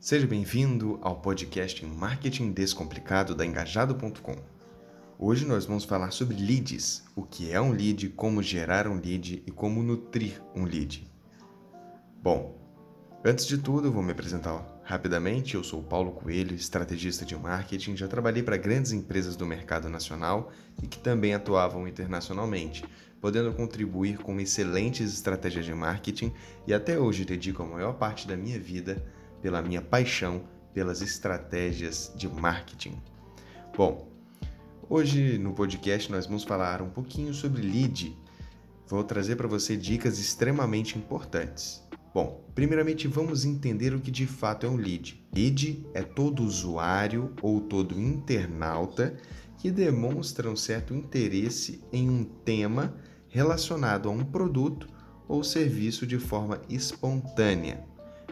Seja bem-vindo ao podcast Marketing Descomplicado da Engajado.com. Hoje nós vamos falar sobre leads, o que é um lead, como gerar um lead e como nutrir um lead. Bom, antes de tudo, vou me apresentar rapidamente. Eu sou Paulo Coelho, estrategista de marketing. Já trabalhei para grandes empresas do mercado nacional e que também atuavam internacionalmente, podendo contribuir com excelentes estratégias de marketing e até hoje dedico a maior parte da minha vida pela minha paixão pelas estratégias de marketing. Bom, hoje no podcast nós vamos falar um pouquinho sobre lead. Vou trazer para você dicas extremamente importantes. Bom, primeiramente vamos entender o que de fato é um lead. Lead é todo usuário ou todo internauta que demonstra um certo interesse em um tema relacionado a um produto ou serviço de forma espontânea.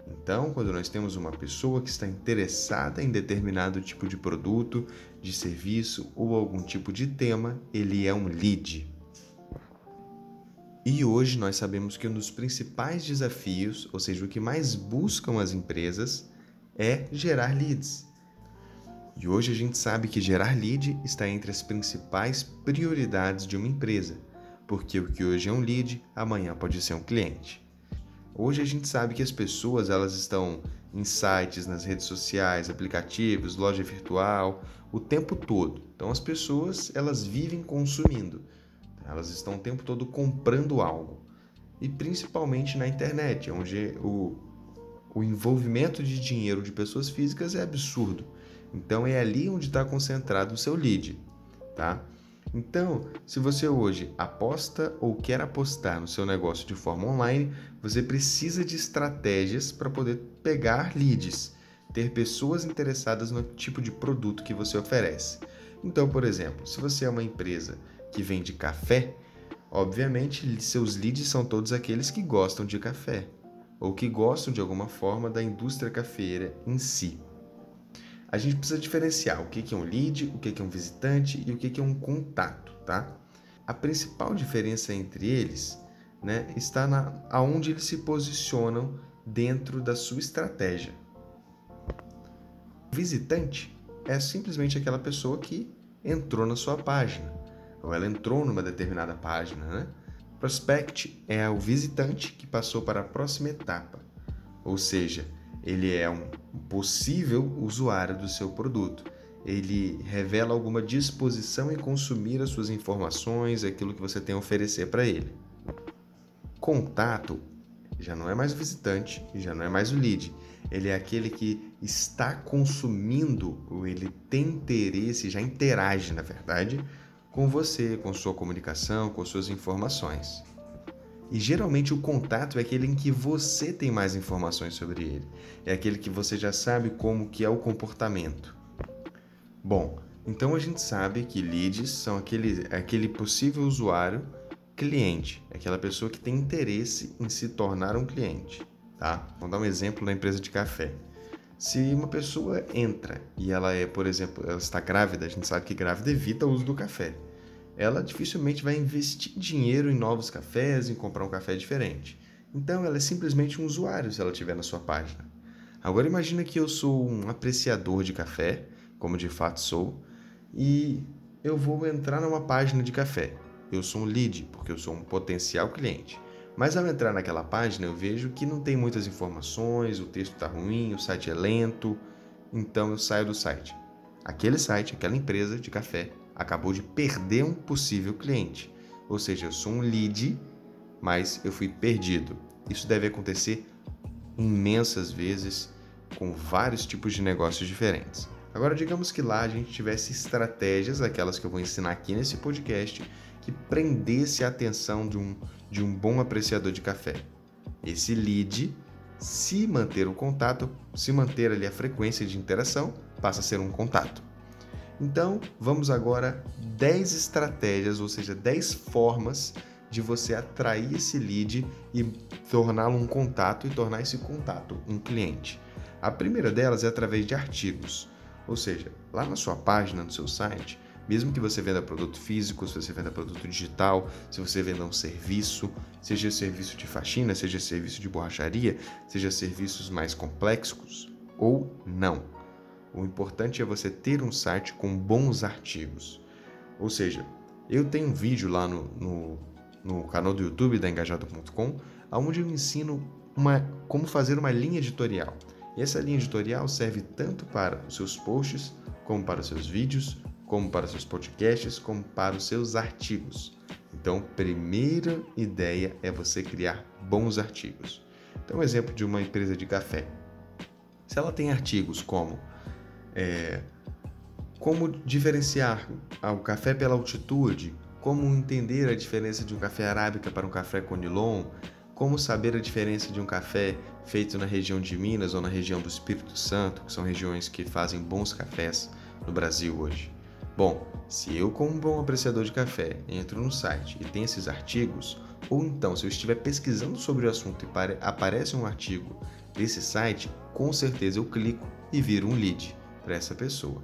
Então, quando nós temos uma pessoa que está interessada em determinado tipo de produto, de serviço ou algum tipo de tema, ele é um lead. E hoje nós sabemos que um dos principais desafios, ou seja, o que mais buscam as empresas, é gerar leads. E hoje a gente sabe que gerar lead está entre as principais prioridades de uma empresa, porque o que hoje é um lead, amanhã pode ser um cliente. Hoje a gente sabe que as pessoas elas estão em sites, nas redes sociais, aplicativos, loja virtual, o tempo todo. Então as pessoas elas vivem consumindo, elas estão o tempo todo comprando algo e principalmente na internet, onde o, o envolvimento de dinheiro de pessoas físicas é absurdo. Então é ali onde está concentrado o seu lead, tá? Então, se você hoje aposta ou quer apostar no seu negócio de forma online, você precisa de estratégias para poder pegar leads, ter pessoas interessadas no tipo de produto que você oferece. Então, por exemplo, se você é uma empresa que vende café, obviamente seus leads são todos aqueles que gostam de café ou que gostam de alguma forma da indústria cafeira em si a gente precisa diferenciar o que é um lead, o que é um visitante e o que é um contato, tá? A principal diferença entre eles né, está na aonde eles se posicionam dentro da sua estratégia. Visitante é simplesmente aquela pessoa que entrou na sua página, ou ela entrou numa determinada página, né? Prospect é o visitante que passou para a próxima etapa, ou seja, ele é um possível usuário do seu produto. Ele revela alguma disposição em consumir as suas informações, aquilo que você tem a oferecer para ele. Contato já não é mais o visitante, já não é mais o lead. Ele é aquele que está consumindo, ou ele tem interesse, já interage, na verdade, com você, com sua comunicação, com suas informações. E geralmente o contato é aquele em que você tem mais informações sobre ele. É aquele que você já sabe como que é o comportamento. Bom, então a gente sabe que leads são aquele, aquele possível usuário cliente, é aquela pessoa que tem interesse em se tornar um cliente, tá? Vamos dar um exemplo na empresa de café. Se uma pessoa entra e ela é, por exemplo, ela está grávida, a gente sabe que grávida evita o uso do café ela dificilmente vai investir dinheiro em novos cafés, em comprar um café diferente. Então ela é simplesmente um usuário se ela estiver na sua página. Agora imagina que eu sou um apreciador de café, como de fato sou, e eu vou entrar numa página de café. Eu sou um lead, porque eu sou um potencial cliente. Mas ao entrar naquela página eu vejo que não tem muitas informações, o texto está ruim, o site é lento, então eu saio do site. Aquele site, aquela empresa de café acabou de perder um possível cliente. Ou seja, eu sou um lead, mas eu fui perdido. Isso deve acontecer imensas vezes com vários tipos de negócios diferentes. Agora, digamos que lá a gente tivesse estratégias, aquelas que eu vou ensinar aqui nesse podcast, que prendesse a atenção de um, de um bom apreciador de café. Esse lead, se manter o contato, se manter ali a frequência de interação, passa a ser um contato. Então, vamos agora 10 estratégias, ou seja, 10 formas de você atrair esse lead e torná-lo um contato e tornar esse contato um cliente. A primeira delas é através de artigos, ou seja, lá na sua página, no seu site, mesmo que você venda produto físico, se você venda produto digital, se você venda um serviço, seja serviço de faxina, seja serviço de borracharia, seja serviços mais complexos, ou não. O importante é você ter um site com bons artigos. Ou seja, eu tenho um vídeo lá no, no, no canal do YouTube da Engajado.com, onde eu ensino uma, como fazer uma linha editorial. E essa linha editorial serve tanto para os seus posts, como para os seus vídeos, como para os seus podcasts, como para os seus artigos. Então, primeira ideia é você criar bons artigos. Então, um exemplo de uma empresa de café. Se ela tem artigos como é, como diferenciar o café pela altitude, como entender a diferença de um café arábica para um café conilon, como saber a diferença de um café feito na região de Minas ou na região do Espírito Santo, que são regiões que fazem bons cafés no Brasil hoje. Bom, se eu, como um bom apreciador de café, entro no site e tem esses artigos, ou então se eu estiver pesquisando sobre o assunto e aparece um artigo desse site, com certeza eu clico e viro um lead para essa pessoa.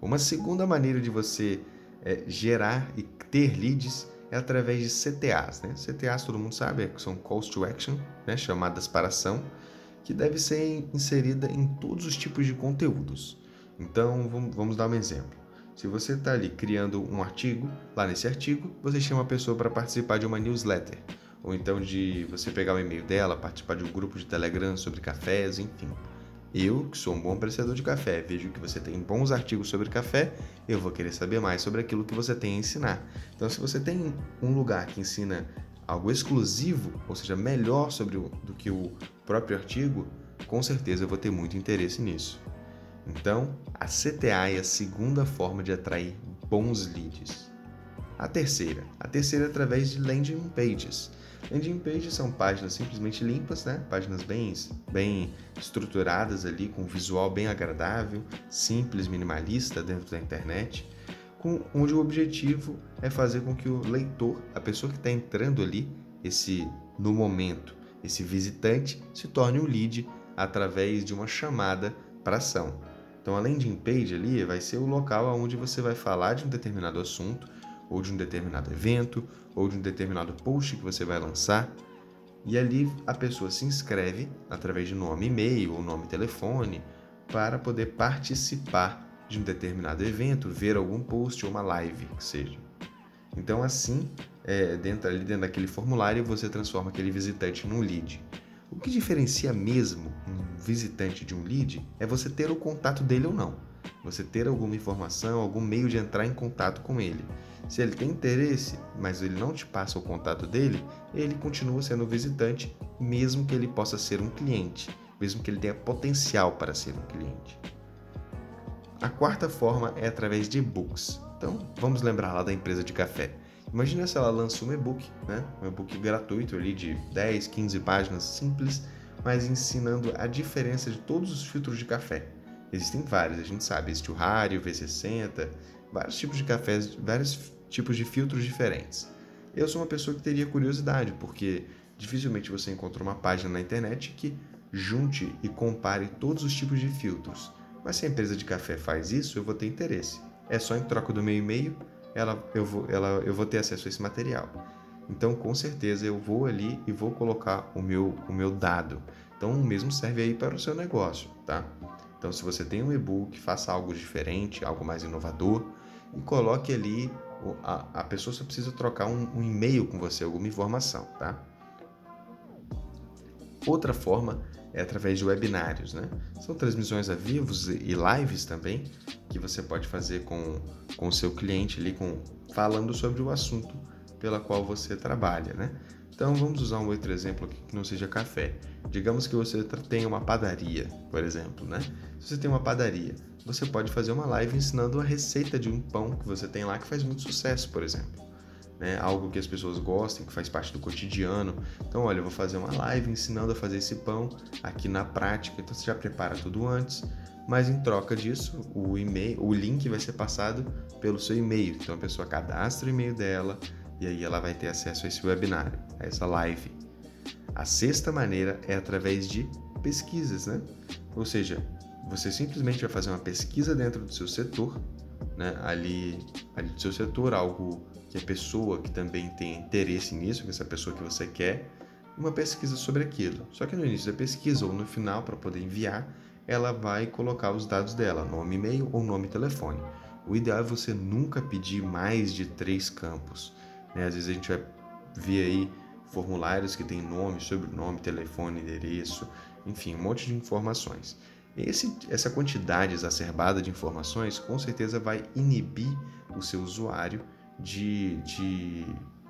Uma segunda maneira de você é, gerar e ter leads é através de CTAs. Né? CTAs todo mundo sabe, é são calls to action, né? chamadas para ação, que deve ser inserida em todos os tipos de conteúdos. Então vamos dar um exemplo. Se você está ali criando um artigo, lá nesse artigo, você chama a pessoa para participar de uma newsletter. Ou então de você pegar o e-mail dela, participar de um grupo de Telegram sobre cafés, enfim. Eu, que sou um bom apreciador de café, vejo que você tem bons artigos sobre café, eu vou querer saber mais sobre aquilo que você tem a ensinar. Então, se você tem um lugar que ensina algo exclusivo, ou seja, melhor sobre o, do que o próprio artigo, com certeza eu vou ter muito interesse nisso. Então, a CTA é a segunda forma de atrair bons leads. A terceira, a terceira é através de landing pages. Landing pages são páginas simplesmente limpas, né? Páginas bem, bem estruturadas ali, com um visual bem agradável, simples, minimalista dentro da internet, com, onde o objetivo é fazer com que o leitor, a pessoa que está entrando ali, esse no momento, esse visitante, se torne um lead através de uma chamada para ação. Então a landing page ali vai ser o local onde você vai falar de um determinado assunto, ou de um determinado evento, ou de um determinado post que você vai lançar. E ali a pessoa se inscreve através de nome e-mail ou nome telefone para poder participar de um determinado evento, ver algum post ou uma live que seja. Então assim, é, dentro, ali dentro daquele formulário, você transforma aquele visitante num lead. O que diferencia mesmo um visitante de um lead é você ter o contato dele ou não. Você ter alguma informação, algum meio de entrar em contato com ele. Se ele tem interesse, mas ele não te passa o contato dele, ele continua sendo visitante, mesmo que ele possa ser um cliente, mesmo que ele tenha potencial para ser um cliente. A quarta forma é através de e-books. Então, vamos lembrar lá da empresa de café. Imagina se ela lança um e-book, né? um e-book gratuito ali de 10, 15 páginas simples, mas ensinando a diferença de todos os filtros de café. Existem vários, a gente sabe, existe o Rari, o V60, vários tipos de cafés, vários tipos de filtros diferentes. Eu sou uma pessoa que teria curiosidade, porque dificilmente você encontra uma página na internet que junte e compare todos os tipos de filtros. Mas se a empresa de café faz isso, eu vou ter interesse. É só em troca do meu e-mail ela, eu, vou, ela, eu vou ter acesso a esse material. Então, com certeza, eu vou ali e vou colocar o meu, o meu dado. Então, o mesmo serve aí para o seu negócio, tá? Então, se você tem um e-book, faça algo diferente, algo mais inovador e coloque ali. A, a pessoa só precisa trocar um, um e-mail com você, alguma informação, tá? Outra forma é através de webinários, né? São transmissões a vivos e lives também que você pode fazer com, o seu cliente ali, com, falando sobre o assunto pela qual você trabalha, né? Então vamos usar um outro exemplo aqui que não seja café. Digamos que você tem uma padaria, por exemplo, né? Se você tem uma padaria, você pode fazer uma live ensinando a receita de um pão que você tem lá que faz muito sucesso, por exemplo né? Algo que as pessoas gostem, que faz parte do cotidiano. Então, olha, eu vou fazer uma live ensinando a fazer esse pão aqui na prática. Então, você já prepara tudo antes, mas em troca disso, o e-mail, o link vai ser passado pelo seu e-mail. Então, a pessoa cadastra o e-mail dela e aí ela vai ter acesso a esse webinário, a essa live. A sexta maneira é através de pesquisas, né? Ou seja, você simplesmente vai fazer uma pesquisa dentro do seu setor, né? Ali, ali do seu setor, algo que a pessoa que também tem interesse nisso, que essa pessoa que você quer, uma pesquisa sobre aquilo. Só que no início da pesquisa ou no final para poder enviar, ela vai colocar os dados dela, nome, e-mail ou nome e telefone. O ideal é você nunca pedir mais de três campos. Né? Às vezes a gente vai ver aí formulários que tem nome, sobrenome, telefone, endereço, enfim, um monte de informações. Esse, essa quantidade exacerbada de informações com certeza vai inibir o seu usuário de, de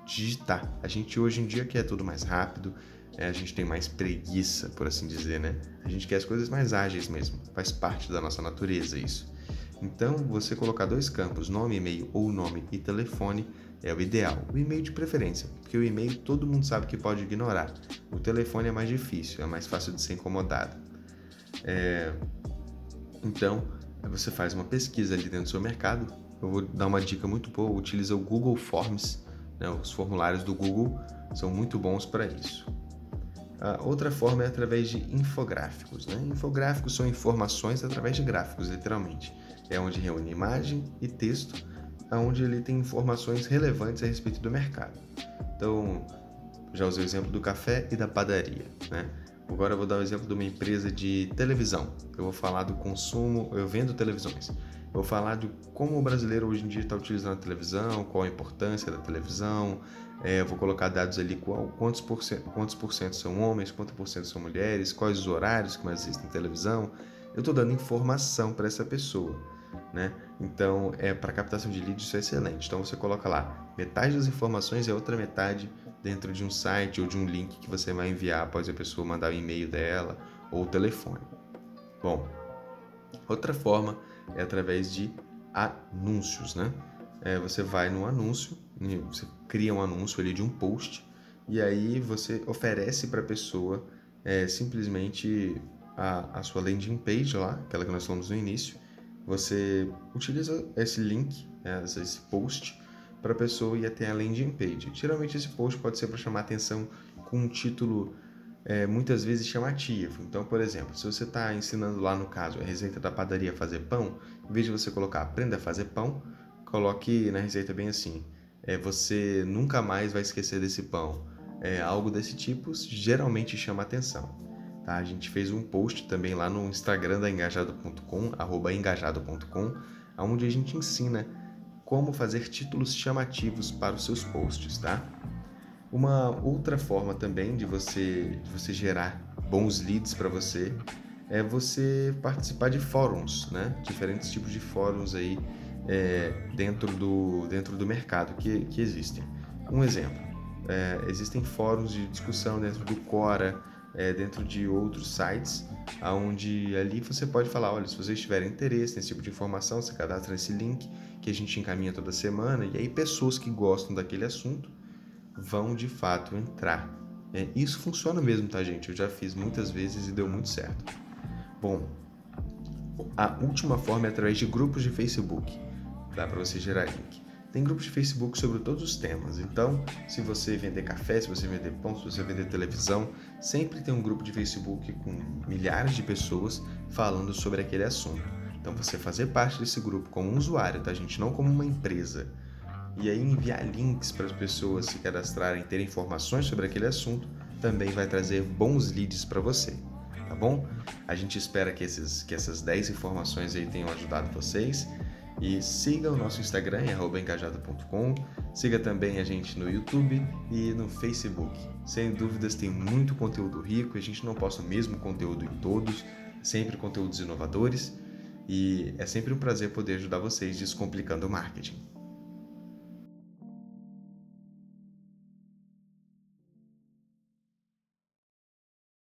digitar. A gente hoje em dia quer tudo mais rápido, é, a gente tem mais preguiça, por assim dizer, né? A gente quer as coisas mais ágeis mesmo, faz parte da nossa natureza isso. Então, você colocar dois campos, nome, e-mail ou nome e telefone, é o ideal. O e-mail de preferência, porque o e-mail todo mundo sabe que pode ignorar. O telefone é mais difícil, é mais fácil de ser incomodado. É... Então, você faz uma pesquisa ali dentro do seu mercado. Eu vou dar uma dica muito boa: utiliza o Google Forms. Né? Os formulários do Google são muito bons para isso. A outra forma é através de infográficos. Né? Infográficos são informações através de gráficos, literalmente. É onde reúne imagem e texto, onde ele tem informações relevantes a respeito do mercado. Então, já usei o exemplo do café e da padaria. Né? Agora eu vou dar o exemplo de uma empresa de televisão. Eu vou falar do consumo, eu vendo televisões. Eu vou falar de como o brasileiro hoje em dia está utilizando a televisão, qual a importância da televisão. É, eu vou colocar dados ali qual, quantos, por cento, quantos por cento são homens, quantos por cento são mulheres, quais os horários que mais existem em televisão. Eu estou dando informação para essa pessoa. Né? Então, é para captação de leads isso é excelente. Então você coloca lá metade das informações e a outra metade dentro de um site ou de um link que você vai enviar após a pessoa mandar o e-mail dela ou o telefone. Bom, outra forma é através de anúncios, né? É, você vai no anúncio, você cria um anúncio ali de um post e aí você oferece para a pessoa é, simplesmente a, a sua landing page lá, aquela que nós falamos no início. Você utiliza esse link, né, esse post, para a pessoa ir até a landing page. Geralmente esse post pode ser para chamar atenção com um título é, muitas vezes chamativo. Então, por exemplo, se você está ensinando lá no caso a receita da padaria fazer pão, em vez de você colocar aprenda a fazer pão, coloque na receita bem assim: é, você nunca mais vai esquecer desse pão. É, algo desse tipo geralmente chama atenção. Tá? A gente fez um post também lá no Instagram da engajado.com, arroba engajado.com, onde a gente ensina como fazer títulos chamativos para os seus posts, tá? Uma outra forma também de você, de você gerar bons leads para você é você participar de fóruns, né? Diferentes tipos de fóruns aí é, dentro, do, dentro do mercado que, que existem. Um exemplo, é, existem fóruns de discussão dentro do Quora, é, dentro de outros sites, onde ali você pode falar, olha, se vocês tiverem interesse nesse tipo de informação, você cadastra esse link que a gente encaminha toda semana, e aí pessoas que gostam daquele assunto vão de fato entrar. É, isso funciona mesmo, tá, gente? Eu já fiz muitas vezes e deu muito certo. Bom, a última forma é através de grupos de Facebook. Dá para você gerar link. Tem grupos de Facebook sobre todos os temas. Então, se você vender café, se você vender pão, se você vender televisão, sempre tem um grupo de Facebook com milhares de pessoas falando sobre aquele assunto. Então, você fazer parte desse grupo como um usuário, tá, gente? Não como uma empresa e aí enviar links para as pessoas se cadastrarem, ter informações sobre aquele assunto, também vai trazer bons leads para você, tá bom? A gente espera que, esses, que essas 10 informações aí tenham ajudado vocês. E siga o nosso Instagram, engajado.com. Siga também a gente no YouTube e no Facebook. Sem dúvidas, tem muito conteúdo rico. A gente não posta o mesmo conteúdo em todos, sempre conteúdos inovadores. E é sempre um prazer poder ajudar vocês descomplicando o marketing.